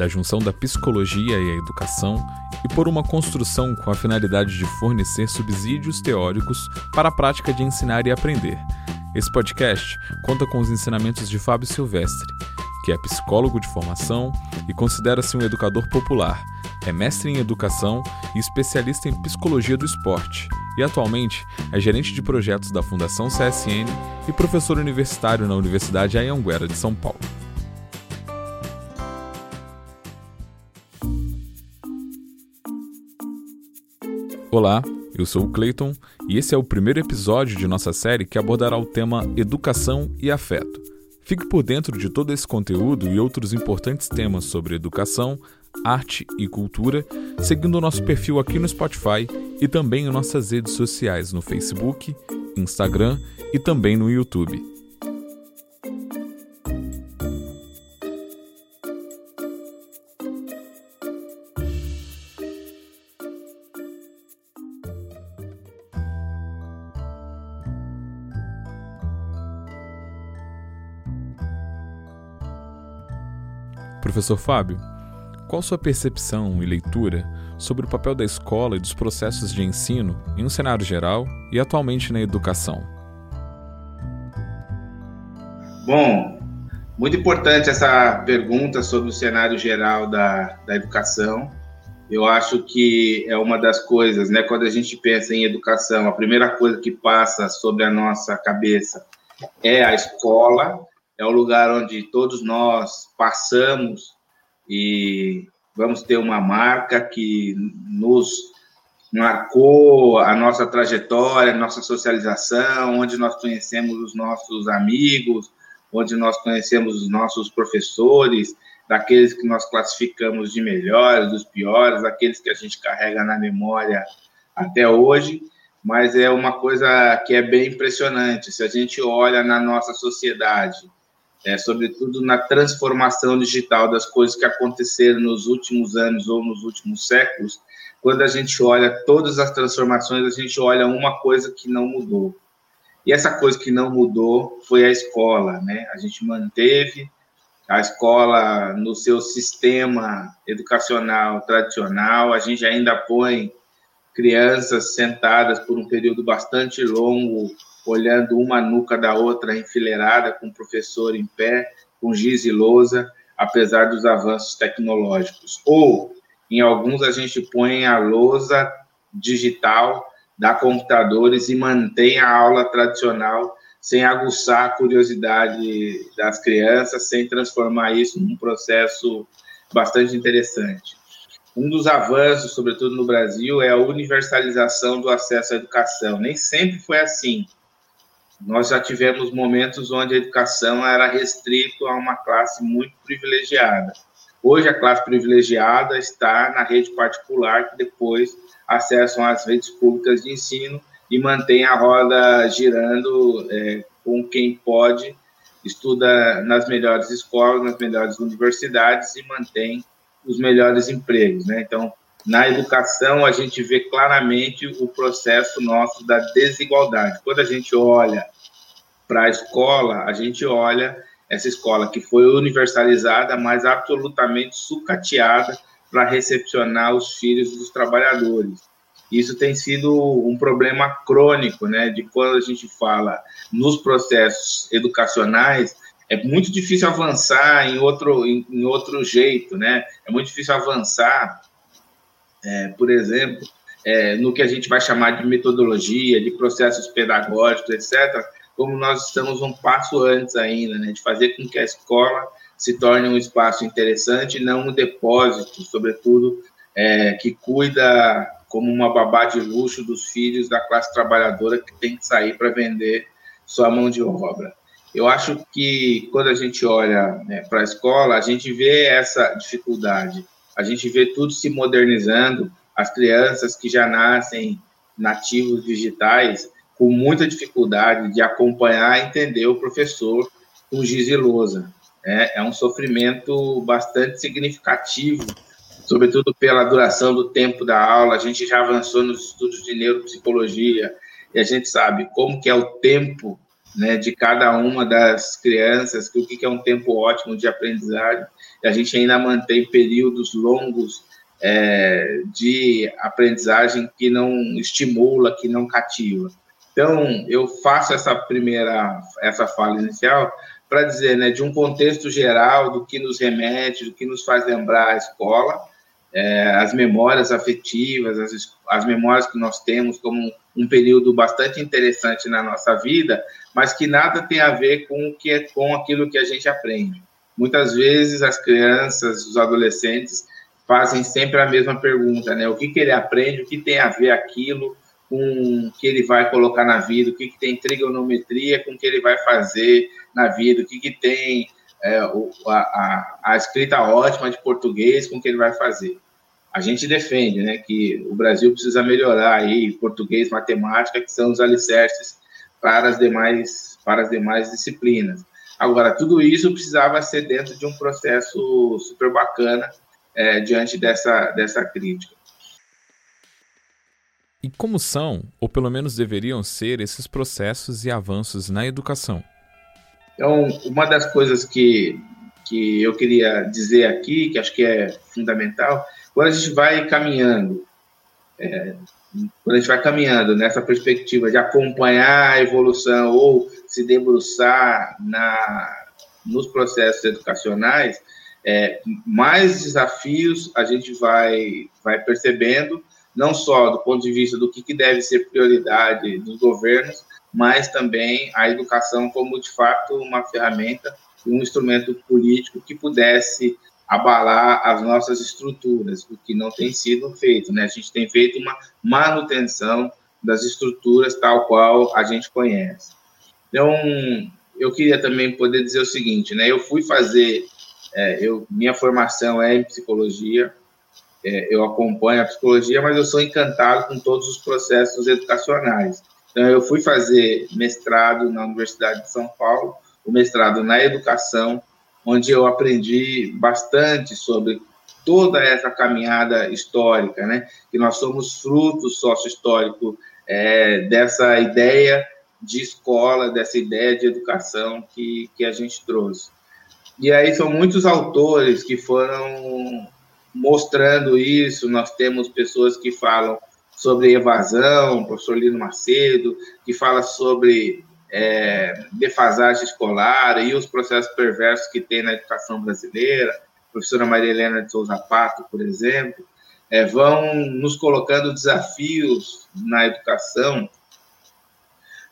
da junção da psicologia e a educação e por uma construção com a finalidade de fornecer subsídios teóricos para a prática de ensinar e aprender. Esse podcast conta com os ensinamentos de Fábio Silvestre, que é psicólogo de formação e considera-se um educador popular. É mestre em educação e especialista em psicologia do esporte, e atualmente é gerente de projetos da Fundação CSN e professor universitário na Universidade Anhanguera de São Paulo. Olá, eu sou o Clayton e esse é o primeiro episódio de nossa série que abordará o tema Educação e Afeto. Fique por dentro de todo esse conteúdo e outros importantes temas sobre educação, arte e cultura, seguindo o nosso perfil aqui no Spotify e também em nossas redes sociais no Facebook, Instagram e também no YouTube. Professor Fábio, qual sua percepção e leitura sobre o papel da escola e dos processos de ensino em um cenário geral e atualmente na educação? Bom, muito importante essa pergunta sobre o cenário geral da, da educação. Eu acho que é uma das coisas, né? Quando a gente pensa em educação, a primeira coisa que passa sobre a nossa cabeça é a escola, é o lugar onde todos nós passamos e vamos ter uma marca que nos marcou a nossa trajetória, a nossa socialização, onde nós conhecemos os nossos amigos, onde nós conhecemos os nossos professores, daqueles que nós classificamos de melhores, dos piores, daqueles que a gente carrega na memória até hoje, mas é uma coisa que é bem impressionante. Se a gente olha na nossa sociedade, é, sobretudo na transformação digital das coisas que aconteceram nos últimos anos ou nos últimos séculos, quando a gente olha todas as transformações, a gente olha uma coisa que não mudou. E essa coisa que não mudou foi a escola, né? A gente manteve a escola no seu sistema educacional tradicional, a gente ainda põe crianças sentadas por um período bastante longo olhando uma nuca da outra enfileirada, com o professor em pé, com giz e lousa, apesar dos avanços tecnológicos. Ou, em alguns, a gente põe a lousa digital, dá computadores e mantém a aula tradicional sem aguçar a curiosidade das crianças, sem transformar isso num processo bastante interessante. Um dos avanços, sobretudo no Brasil, é a universalização do acesso à educação. Nem sempre foi assim nós já tivemos momentos onde a educação era restrito a uma classe muito privilegiada. Hoje a classe privilegiada está na rede particular, que depois acessam as redes públicas de ensino e mantém a roda girando é, com quem pode, estuda nas melhores escolas, nas melhores universidades e mantém os melhores empregos. Né? Então, na educação, a gente vê claramente o processo nosso da desigualdade. Quando a gente olha para a escola, a gente olha essa escola que foi universalizada, mas absolutamente sucateada para recepcionar os filhos dos trabalhadores. Isso tem sido um problema crônico, né? De quando a gente fala nos processos educacionais, é muito difícil avançar em outro, em, em outro jeito, né? É muito difícil avançar é, por exemplo, é, no que a gente vai chamar de metodologia, de processos pedagógicos, etc., como nós estamos um passo antes ainda, né, de fazer com que a escola se torne um espaço interessante, não um depósito, sobretudo, é, que cuida como uma babá de luxo dos filhos da classe trabalhadora que tem que sair para vender sua mão de obra. Eu acho que quando a gente olha né, para a escola, a gente vê essa dificuldade a gente vê tudo se modernizando, as crianças que já nascem nativos digitais com muita dificuldade de acompanhar e entender o professor com giz e lousa. É, é um sofrimento bastante significativo, sobretudo pela duração do tempo da aula. A gente já avançou nos estudos de neuropsicologia e a gente sabe como que é o tempo né, de cada uma das crianças, que o que é um tempo ótimo de aprendizagem, e a gente ainda mantém períodos longos é, de aprendizagem que não estimula, que não cativa. Então, eu faço essa primeira, essa fala inicial para dizer, né, de um contexto geral do que nos remete, do que nos faz lembrar a escola, é, as memórias afetivas, as, as memórias que nós temos como um período bastante interessante na nossa vida, mas que nada tem a ver com o que é com aquilo que a gente aprende. Muitas vezes as crianças, os adolescentes fazem sempre a mesma pergunta, né? O que, que ele aprende, o que tem a ver aquilo com o que ele vai colocar na vida, o que, que tem trigonometria com o que ele vai fazer na vida, o que, que tem é, a, a, a escrita ótima de português com o que ele vai fazer a gente defende, né, que o Brasil precisa melhorar aí português, matemática, que são os alicerces para as demais para as demais disciplinas. Agora, tudo isso precisava ser dentro de um processo super bacana é, diante dessa dessa crítica. E como são, ou pelo menos deveriam ser, esses processos e avanços na educação? Então, uma das coisas que, que eu queria dizer aqui, que acho que é fundamental, quando a gente vai caminhando, é, quando a gente vai caminhando nessa perspectiva de acompanhar a evolução ou se debruçar na, nos processos educacionais, é, mais desafios a gente vai, vai percebendo, não só do ponto de vista do que, que deve ser prioridade dos governos, mas também a educação como, de fato, uma ferramenta um instrumento político que pudesse abalar as nossas estruturas, o que não tem sido feito, né? A gente tem feito uma manutenção das estruturas tal qual a gente conhece. Então, eu queria também poder dizer o seguinte, né? Eu fui fazer, é, eu, minha formação é em psicologia, é, eu acompanho a psicologia, mas eu sou encantado com todos os processos educacionais. Então, eu fui fazer mestrado na Universidade de São Paulo, o mestrado na educação, onde eu aprendi bastante sobre toda essa caminhada histórica, né? Que nós somos fruto sócio-histórico é, dessa ideia de escola, dessa ideia de educação que, que a gente trouxe. E aí são muitos autores que foram mostrando isso. Nós temos pessoas que falam sobre evasão, o professor Lino Macedo, que fala sobre é, defasagem escolar e os processos perversos que tem na educação brasileira, professora Maria Helena de Souza Pato, por exemplo, é, vão nos colocando desafios na educação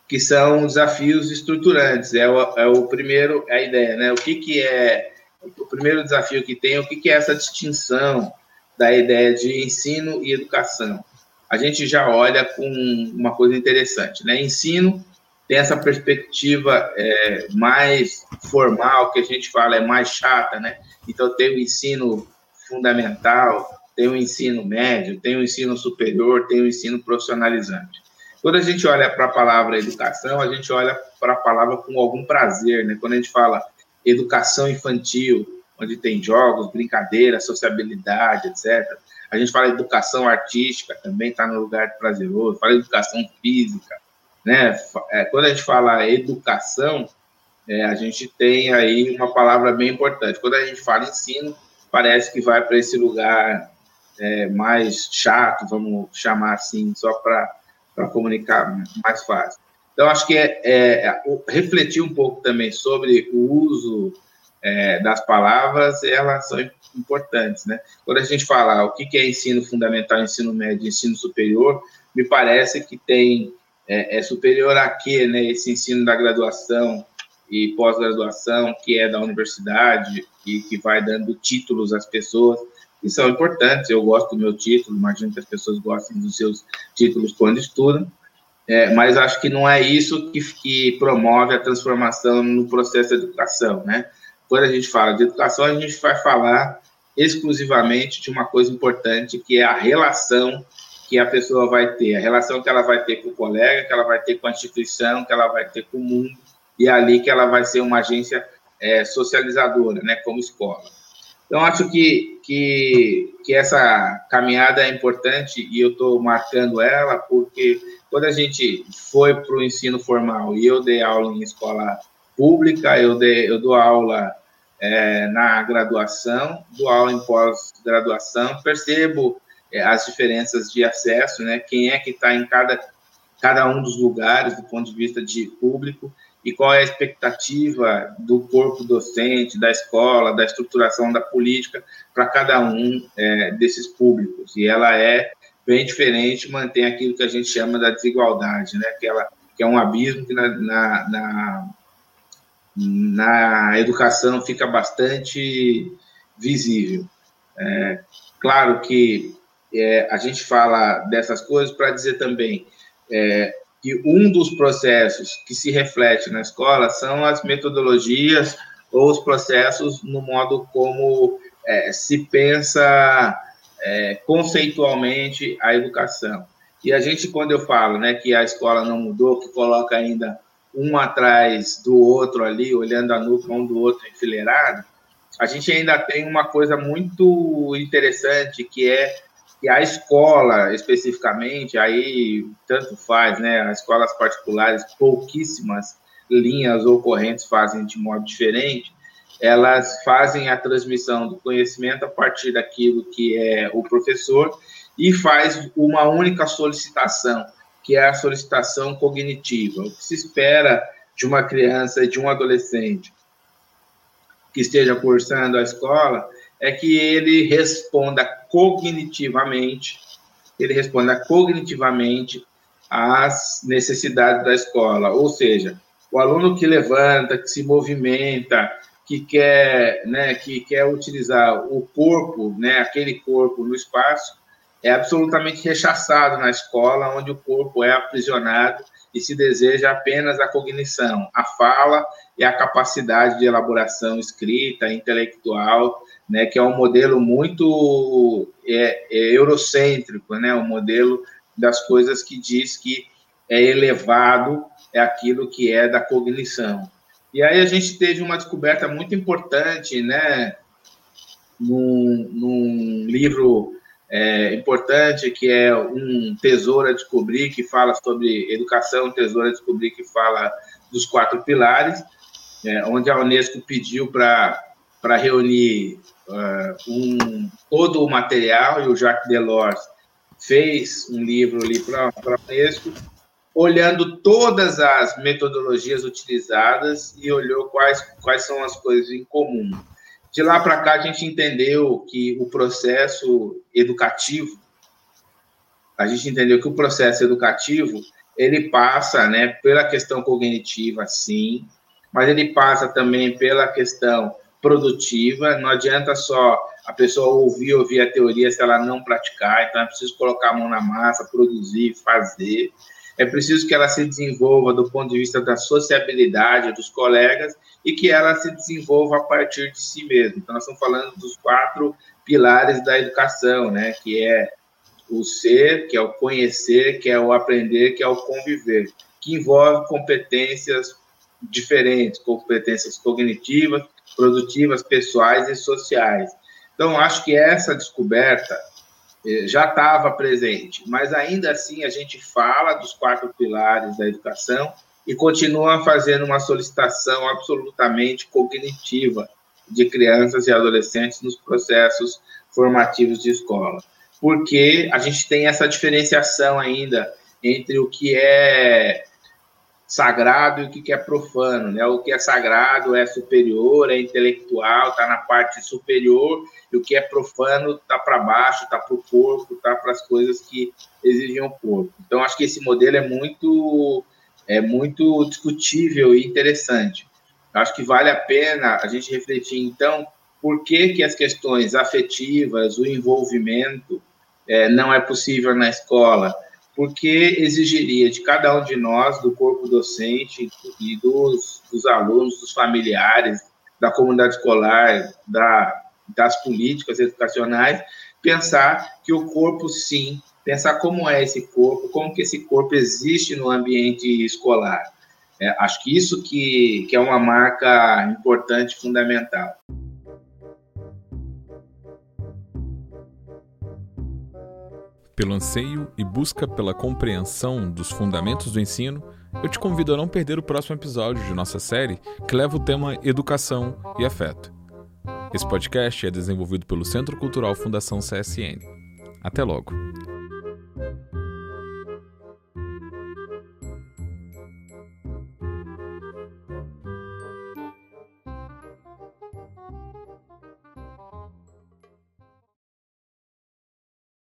que são desafios estruturantes. É o, é o primeiro, é a ideia, né? O que, que é o primeiro desafio que tem, o que, que é essa distinção da ideia de ensino e educação? A gente já olha com uma coisa interessante, né? Ensino tem essa perspectiva é, mais formal, que a gente fala é mais chata, né? Então, tem o ensino fundamental, tem o ensino médio, tem o ensino superior, tem o ensino profissionalizante. Quando a gente olha para a palavra educação, a gente olha para a palavra com algum prazer, né? Quando a gente fala educação infantil, onde tem jogos, brincadeiras, sociabilidade, etc. A gente fala educação artística, também está no lugar prazeroso, fala educação física, né? É, quando a gente fala educação, é, a gente tem aí uma palavra bem importante. Quando a gente fala ensino, parece que vai para esse lugar é, mais chato, vamos chamar assim, só para comunicar mais fácil. Então, acho que é, é, refletir um pouco também sobre o uso é, das palavras, elas são importantes, né? Quando a gente fala o que é ensino fundamental, ensino médio, ensino superior, me parece que tem é, é superior a quê, né, esse ensino da graduação e pós-graduação, que é da universidade e que vai dando títulos às pessoas, que são importantes. Eu gosto do meu título, imagino que as pessoas gostem dos seus títulos quando estudam, é, mas acho que não é isso que, que promove a transformação no processo de educação, né? Quando a gente fala de educação, a gente vai falar exclusivamente de uma coisa importante, que é a relação que a pessoa vai ter, a relação que ela vai ter com o colega, que ela vai ter com a instituição, que ela vai ter com o mundo, e é ali que ela vai ser uma agência é, socializadora, né, como escola. Então, acho que, que, que essa caminhada é importante e eu estou marcando ela porque quando a gente foi para o ensino formal e eu dei aula em escola pública, eu, dei, eu dou aula é, na graduação, dou aula em pós-graduação, percebo as diferenças de acesso, né? Quem é que está em cada, cada um dos lugares do ponto de vista de público e qual é a expectativa do corpo docente, da escola, da estruturação da política para cada um é, desses públicos. E ela é bem diferente, mantém aquilo que a gente chama da desigualdade, né? que, ela, que é um abismo que na, na, na, na educação fica bastante visível. É, claro que é, a gente fala dessas coisas para dizer também é, que um dos processos que se reflete na escola são as metodologias ou os processos no modo como é, se pensa é, conceitualmente a educação. E a gente, quando eu falo né, que a escola não mudou, que coloca ainda um atrás do outro ali, olhando a nuca um do outro enfileirado, a gente ainda tem uma coisa muito interessante que é que a escola, especificamente, aí tanto faz, né? As escolas particulares, pouquíssimas linhas ou correntes fazem de modo diferente, elas fazem a transmissão do conhecimento a partir daquilo que é o professor e faz uma única solicitação, que é a solicitação cognitiva. O que se espera de uma criança e de um adolescente que esteja cursando a escola é que ele responda cognitivamente, ele responda cognitivamente às necessidades da escola, ou seja, o aluno que levanta, que se movimenta, que quer, né, que quer utilizar o corpo, né, aquele corpo no espaço, é absolutamente rechaçado na escola, onde o corpo é aprisionado e se deseja apenas a cognição, a fala e a capacidade de elaboração escrita, intelectual né, que é um modelo muito é, é, eurocêntrico, né, um modelo das coisas que diz que é elevado, é aquilo que é da cognição. E aí a gente teve uma descoberta muito importante, né, num, num livro é, importante que é um Tesouro a Descobrir, que fala sobre educação, Tesouro a Descobrir, que fala dos quatro pilares, é, onde a Unesco pediu para reunir uh, um, todo o material, e o Jacques Delors fez um livro ali para a Unesco, olhando todas as metodologias utilizadas e olhou quais, quais são as coisas em comum. De lá para cá, a gente entendeu que o processo educativo, a gente entendeu que o processo educativo, ele passa né, pela questão cognitiva, sim, mas ele passa também pela questão produtiva. Não adianta só a pessoa ouvir, ouvir a teoria se ela não praticar. Então, é preciso colocar a mão na massa, produzir, fazer. É preciso que ela se desenvolva do ponto de vista da sociabilidade dos colegas e que ela se desenvolva a partir de si mesma. Então, nós estamos falando dos quatro pilares da educação, né? Que é o ser, que é o conhecer, que é o aprender, que é o conviver, que envolve competências diferentes, competências cognitivas, produtivas, pessoais e sociais. Então, acho que essa descoberta já estava presente, mas ainda assim a gente fala dos quatro pilares da educação e continua fazendo uma solicitação absolutamente cognitiva de crianças e adolescentes nos processos formativos de escola. Porque a gente tem essa diferenciação ainda entre o que é sagrado e o que é profano, né? O que é sagrado é superior, é intelectual, está na parte superior, e o que é profano está para baixo, está para o corpo, está para as coisas que exigem o corpo. Então, acho que esse modelo é muito, é muito discutível e interessante. Acho que vale a pena a gente refletir, então, por que, que as questões afetivas, o envolvimento, é, não é possível na escola, porque exigiria de cada um de nós, do corpo docente e dos, dos alunos, dos familiares, da comunidade escolar, da, das políticas educacionais, pensar que o corpo, sim, pensar como é esse corpo, como que esse corpo existe no ambiente escolar. É, acho que isso que, que é uma marca importante, fundamental. Pelo anseio e busca pela compreensão dos fundamentos do ensino, eu te convido a não perder o próximo episódio de nossa série que leva o tema Educação e Afeto. Esse podcast é desenvolvido pelo Centro Cultural Fundação CSN. Até logo!